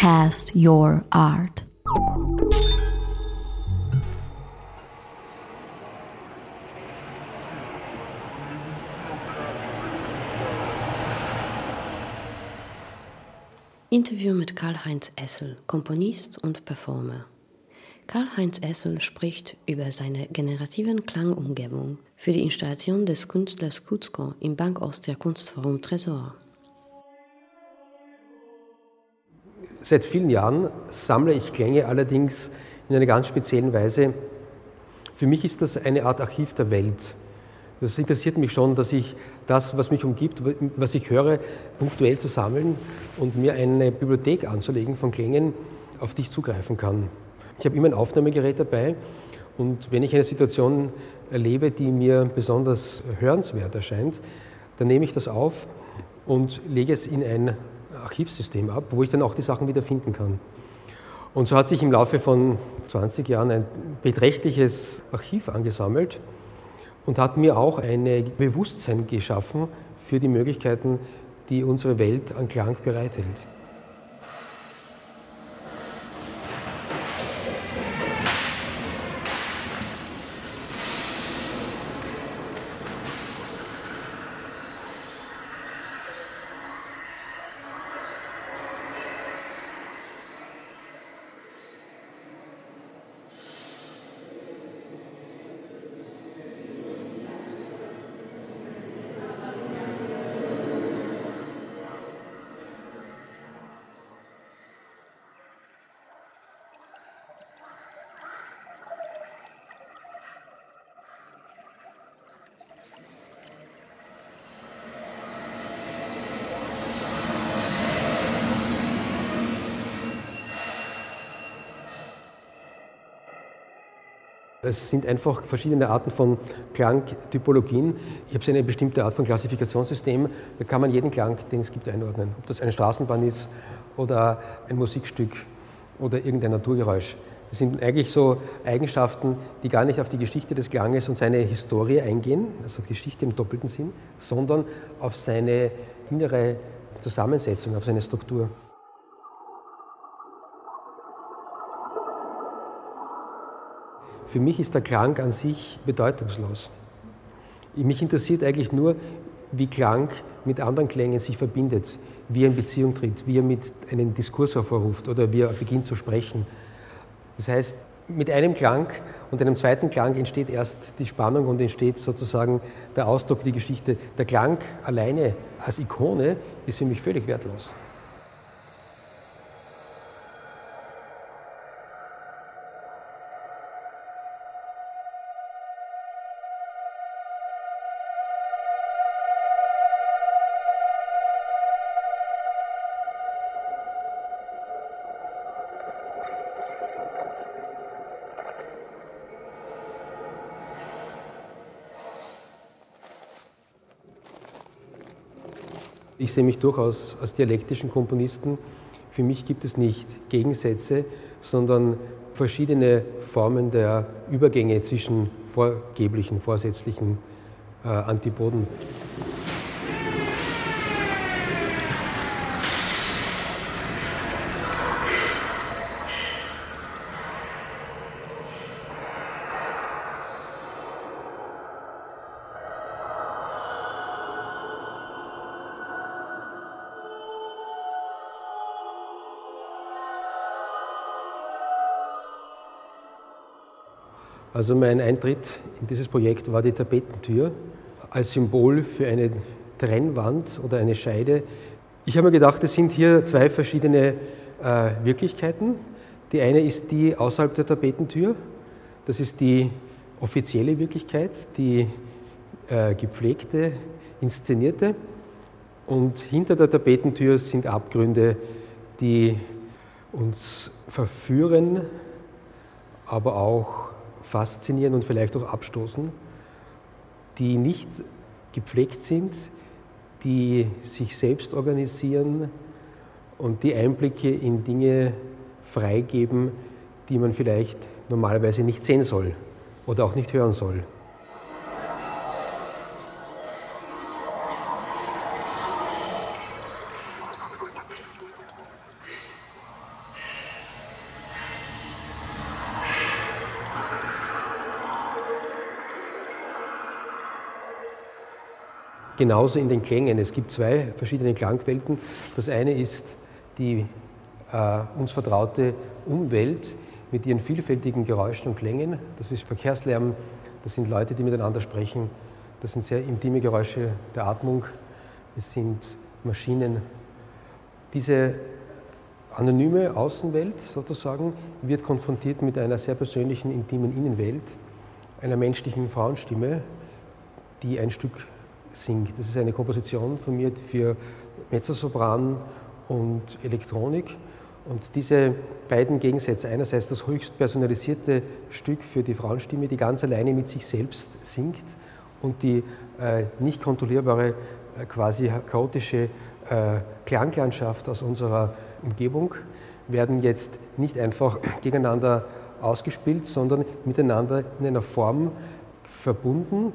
Cast your art. Interview mit Karl-Heinz Essel, Komponist und Performer. Karl-Heinz Essel spricht über seine generativen Klangumgebung für die Installation des Künstlers Kutzko im Bank Austria Kunstforum Tresor. Seit vielen Jahren sammle ich Klänge allerdings in einer ganz speziellen Weise. Für mich ist das eine Art Archiv der Welt. Das interessiert mich schon, dass ich das, was mich umgibt, was ich höre, punktuell zu sammeln und mir eine Bibliothek anzulegen von Klängen, auf die ich zugreifen kann. Ich habe immer ein Aufnahmegerät dabei und wenn ich eine Situation erlebe, die mir besonders hörenswert erscheint, dann nehme ich das auf und lege es in ein Archivsystem ab, wo ich dann auch die Sachen wieder finden kann. Und so hat sich im Laufe von 20 Jahren ein beträchtliches Archiv angesammelt und hat mir auch ein Bewusstsein geschaffen für die Möglichkeiten, die unsere Welt an Klang bereithält. Es sind einfach verschiedene Arten von Klangtypologien. Ich habe eine bestimmte Art von Klassifikationssystem. Da kann man jeden Klang, den es gibt, einordnen. Ob das eine Straßenbahn ist oder ein Musikstück oder irgendein Naturgeräusch. Das sind eigentlich so Eigenschaften, die gar nicht auf die Geschichte des Klanges und seine Historie eingehen, also Geschichte im doppelten Sinn, sondern auf seine innere Zusammensetzung, auf seine Struktur. Für mich ist der Klang an sich bedeutungslos. Mich interessiert eigentlich nur, wie Klang mit anderen Klängen sich verbindet, wie er in Beziehung tritt, wie er mit einem Diskurs hervorruft oder wie er beginnt zu sprechen. Das heißt, mit einem Klang und einem zweiten Klang entsteht erst die Spannung und entsteht sozusagen der Ausdruck, die Geschichte. Der Klang alleine als Ikone ist für mich völlig wertlos. Ich sehe mich durchaus als dialektischen Komponisten. Für mich gibt es nicht Gegensätze, sondern verschiedene Formen der Übergänge zwischen vorgeblichen, vorsätzlichen äh, Antipoden. Also mein Eintritt in dieses Projekt war die Tapetentür als Symbol für eine Trennwand oder eine Scheide. Ich habe mir gedacht, es sind hier zwei verschiedene äh, Wirklichkeiten. Die eine ist die außerhalb der Tapetentür. Das ist die offizielle Wirklichkeit, die äh, gepflegte, inszenierte. Und hinter der Tapetentür sind Abgründe, die uns verführen, aber auch faszinieren und vielleicht auch abstoßen, die nicht gepflegt sind, die sich selbst organisieren und die Einblicke in Dinge freigeben, die man vielleicht normalerweise nicht sehen soll oder auch nicht hören soll. Genauso in den Klängen. Es gibt zwei verschiedene Klangwelten. Das eine ist die äh, uns vertraute Umwelt mit ihren vielfältigen Geräuschen und Klängen. Das ist Verkehrslärm, das sind Leute, die miteinander sprechen, das sind sehr intime Geräusche der Atmung, es sind Maschinen. Diese anonyme Außenwelt sozusagen wird konfrontiert mit einer sehr persönlichen, intimen Innenwelt, einer menschlichen Frauenstimme, die ein Stück singt. Das ist eine Komposition von mir für Mezzosopran und Elektronik. Und diese beiden Gegensätze, einerseits das höchst personalisierte Stück für die Frauenstimme, die ganz alleine mit sich selbst singt, und die äh, nicht kontrollierbare, äh, quasi chaotische äh, Klanglandschaft aus unserer Umgebung, werden jetzt nicht einfach gegeneinander ausgespielt, sondern miteinander in einer Form verbunden,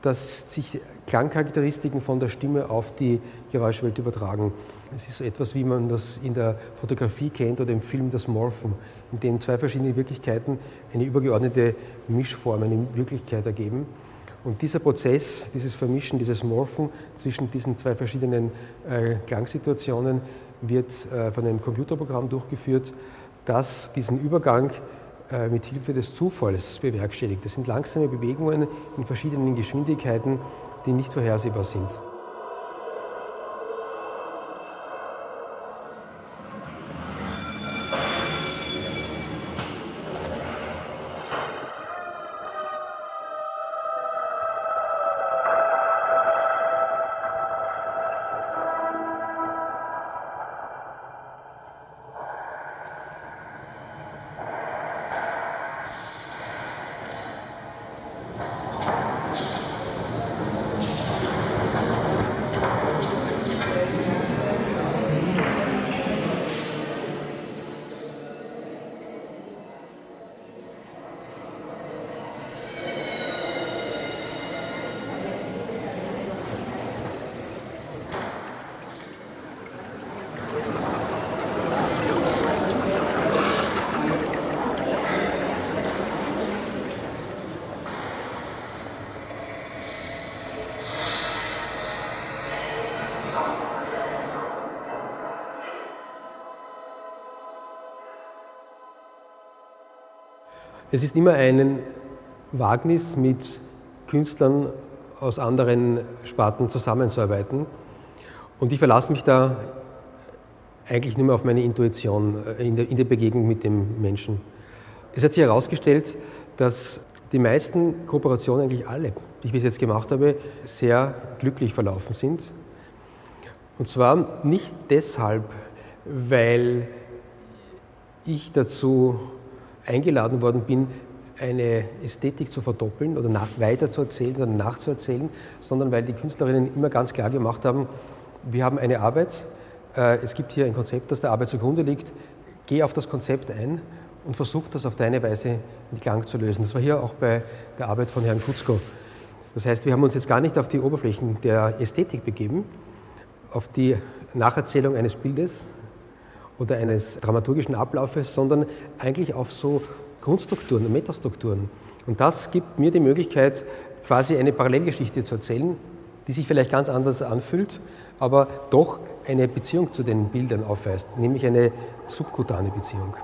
dass sich Klangcharakteristiken von der Stimme auf die Geräuschwelt übertragen. Es ist so etwas, wie man das in der Fotografie kennt oder im Film das Morphen, in dem zwei verschiedene Wirklichkeiten eine übergeordnete Mischform, eine Wirklichkeit ergeben. Und dieser Prozess, dieses Vermischen, dieses Morphen zwischen diesen zwei verschiedenen äh, Klangsituationen wird äh, von einem Computerprogramm durchgeführt, das diesen Übergang äh, mit Hilfe des Zufalls bewerkstelligt. Das sind langsame Bewegungen in verschiedenen Geschwindigkeiten, die nicht vorhersehbar sind. Es ist immer ein Wagnis, mit Künstlern aus anderen Sparten zusammenzuarbeiten. Und ich verlasse mich da eigentlich nur mehr auf meine Intuition äh, in der, in der Begegnung mit dem Menschen. Es hat sich herausgestellt, dass die meisten Kooperationen, eigentlich alle, die ich bis jetzt gemacht habe, sehr glücklich verlaufen sind. Und zwar nicht deshalb, weil ich dazu eingeladen worden bin, eine Ästhetik zu verdoppeln oder nach, weiter zu erzählen oder nachzuerzählen, sondern weil die Künstlerinnen immer ganz klar gemacht haben, wir haben eine Arbeit, äh, es gibt hier ein Konzept, das der Arbeit zugrunde liegt, geh auf das Konzept ein und versuch das auf deine Weise in Klang zu lösen. Das war hier auch bei der Arbeit von Herrn Futzko. Das heißt, wir haben uns jetzt gar nicht auf die Oberflächen der Ästhetik begeben, auf die Nacherzählung eines Bildes, oder eines dramaturgischen Ablaufes, sondern eigentlich auf so Grundstrukturen, Metastrukturen. Und das gibt mir die Möglichkeit, quasi eine Parallelgeschichte zu erzählen, die sich vielleicht ganz anders anfühlt, aber doch eine Beziehung zu den Bildern aufweist, nämlich eine subkutane Beziehung.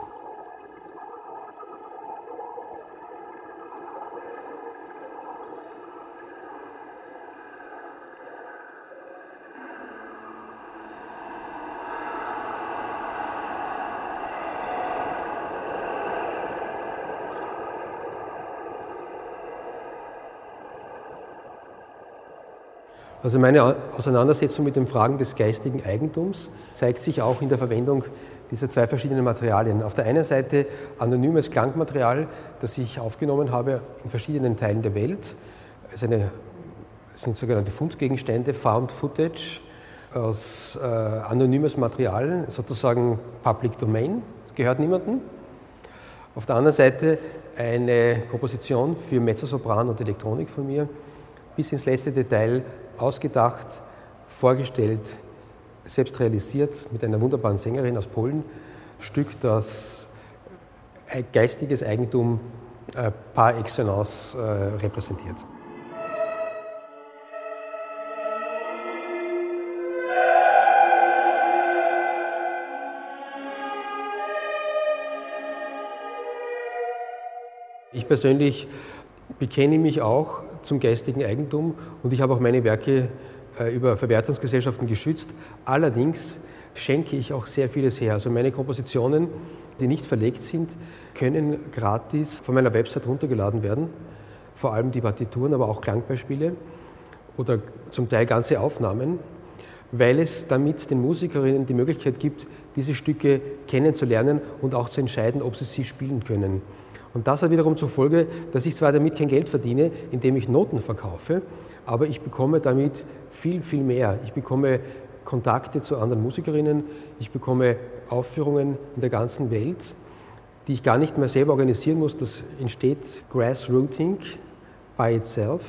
Also meine Auseinandersetzung mit den Fragen des geistigen Eigentums zeigt sich auch in der Verwendung dieser zwei verschiedenen Materialien. Auf der einen Seite anonymes Klangmaterial, das ich aufgenommen habe in verschiedenen Teilen der Welt. Es sind sogenannte Fundgegenstände, Found Footage aus äh, anonymes Material, sozusagen Public Domain. Es gehört niemandem. Auf der anderen Seite eine Komposition für Mezzosopran und Elektronik von mir, bis ins letzte Detail ausgedacht, vorgestellt, selbst realisiert mit einer wunderbaren Sängerin aus Polen. Stück, das geistiges Eigentum äh, par excellence äh, repräsentiert. Ich persönlich bekenne mich auch zum geistigen Eigentum und ich habe auch meine Werke äh, über Verwertungsgesellschaften geschützt. Allerdings schenke ich auch sehr vieles her. Also meine Kompositionen, die nicht verlegt sind, können gratis von meiner Website runtergeladen werden. Vor allem die Partituren, aber auch Klangbeispiele oder zum Teil ganze Aufnahmen, weil es damit den Musikerinnen die Möglichkeit gibt, diese Stücke kennenzulernen und auch zu entscheiden, ob sie sie spielen können. Und das hat wiederum zur Folge, dass ich zwar damit kein Geld verdiene, indem ich Noten verkaufe, aber ich bekomme damit viel, viel mehr. Ich bekomme Kontakte zu anderen Musikerinnen, ich bekomme Aufführungen in der ganzen Welt, die ich gar nicht mehr selber organisieren muss. Das entsteht Grassrooting by itself.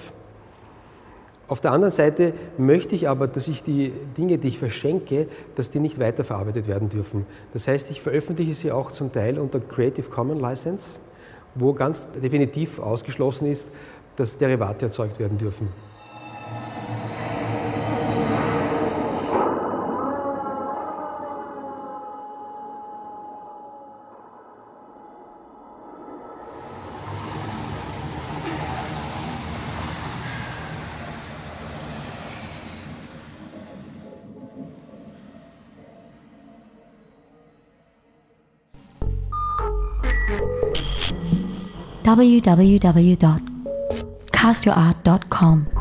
Auf der anderen Seite möchte ich aber, dass ich die Dinge, die ich verschenke, dass die nicht weiterverarbeitet werden dürfen. Das heißt, ich veröffentliche sie auch zum Teil unter Creative Commons License, wo ganz definitiv ausgeschlossen ist, dass Derivate erzeugt werden dürfen. www.castyourart.com.